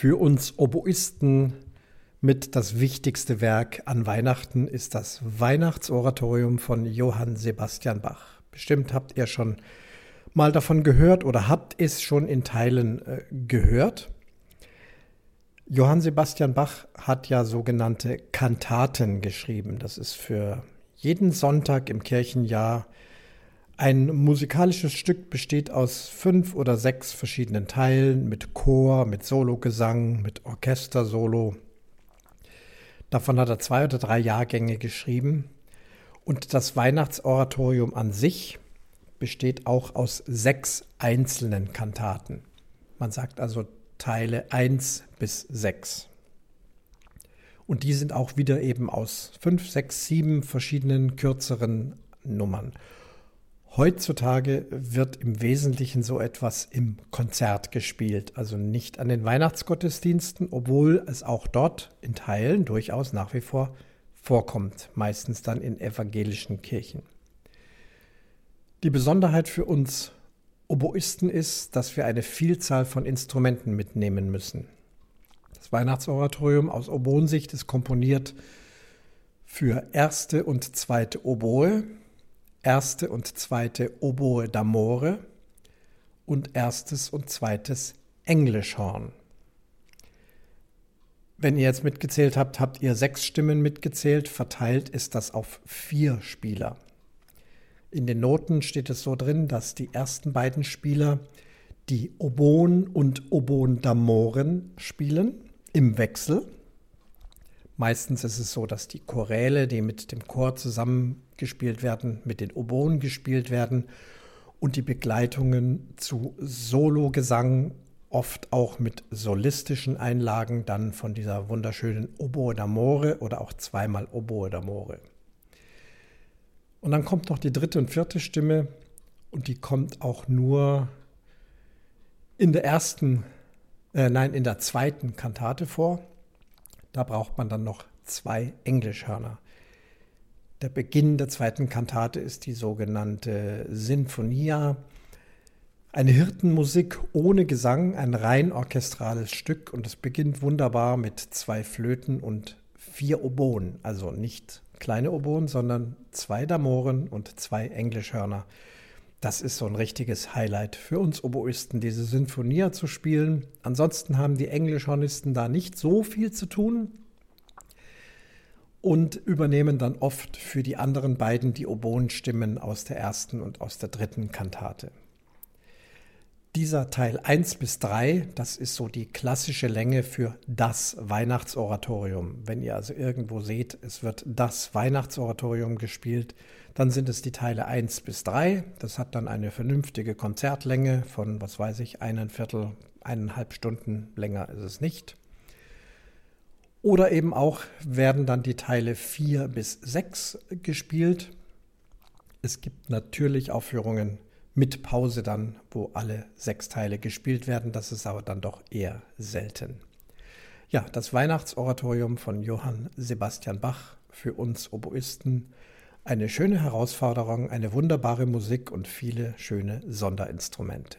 Für uns Oboisten mit das wichtigste Werk an Weihnachten ist das Weihnachtsoratorium von Johann Sebastian Bach. Bestimmt habt ihr schon mal davon gehört oder habt es schon in Teilen äh, gehört. Johann Sebastian Bach hat ja sogenannte Kantaten geschrieben. Das ist für jeden Sonntag im Kirchenjahr ein musikalisches Stück besteht aus fünf oder sechs verschiedenen Teilen mit Chor, mit Sologesang, mit Orchestersolo. Davon hat er zwei oder drei Jahrgänge geschrieben. Und das Weihnachtsoratorium an sich besteht auch aus sechs einzelnen Kantaten. Man sagt also Teile 1 bis 6. Und die sind auch wieder eben aus fünf, sechs, sieben verschiedenen kürzeren Nummern. Heutzutage wird im Wesentlichen so etwas im Konzert gespielt, also nicht an den Weihnachtsgottesdiensten, obwohl es auch dort in Teilen durchaus nach wie vor vorkommt, meistens dann in evangelischen Kirchen. Die Besonderheit für uns Oboisten ist, dass wir eine Vielzahl von Instrumenten mitnehmen müssen. Das Weihnachtsoratorium aus Oboensicht ist komponiert für erste und zweite Oboe, erste und zweite Oboe d'Amore und erstes und zweites Englischhorn. Wenn ihr jetzt mitgezählt habt, habt ihr sechs Stimmen mitgezählt, verteilt ist das auf vier Spieler. In den Noten steht es so drin, dass die ersten beiden Spieler die Oboen und Oboen d'Amoren spielen im Wechsel. Meistens ist es so, dass die Choräle, die mit dem Chor zusammengespielt werden, mit den Oboen gespielt werden und die Begleitungen zu Sologesang, oft auch mit solistischen Einlagen, dann von dieser wunderschönen Oboe d'Amore oder auch zweimal Oboe d'Amore. Und dann kommt noch die dritte und vierte Stimme und die kommt auch nur in der ersten, äh, nein, in der zweiten Kantate vor. Da braucht man dann noch zwei Englischhörner. Der Beginn der zweiten Kantate ist die sogenannte Sinfonia, eine Hirtenmusik ohne Gesang, ein rein orchestrales Stück und es beginnt wunderbar mit zwei Flöten und vier Oboen, also nicht kleine Oboen, sondern zwei Damoren und zwei Englischhörner. Das ist so ein richtiges Highlight für uns Oboisten, diese Sinfonia zu spielen. Ansonsten haben die Englischhornisten da nicht so viel zu tun und übernehmen dann oft für die anderen beiden die Oboenstimmen aus der ersten und aus der dritten Kantate. Dieser Teil 1 bis 3, das ist so die klassische Länge für das Weihnachtsoratorium. Wenn ihr also irgendwo seht, es wird das Weihnachtsoratorium gespielt, dann sind es die Teile 1 bis 3. Das hat dann eine vernünftige Konzertlänge von, was weiß ich, einen Viertel, eineinhalb Stunden länger ist es nicht. Oder eben auch werden dann die Teile 4 bis 6 gespielt. Es gibt natürlich Aufführungen mit Pause dann, wo alle sechs Teile gespielt werden. Das ist aber dann doch eher selten. Ja, das Weihnachtsoratorium von Johann Sebastian Bach für uns Oboisten. Eine schöne Herausforderung, eine wunderbare Musik und viele schöne Sonderinstrumente.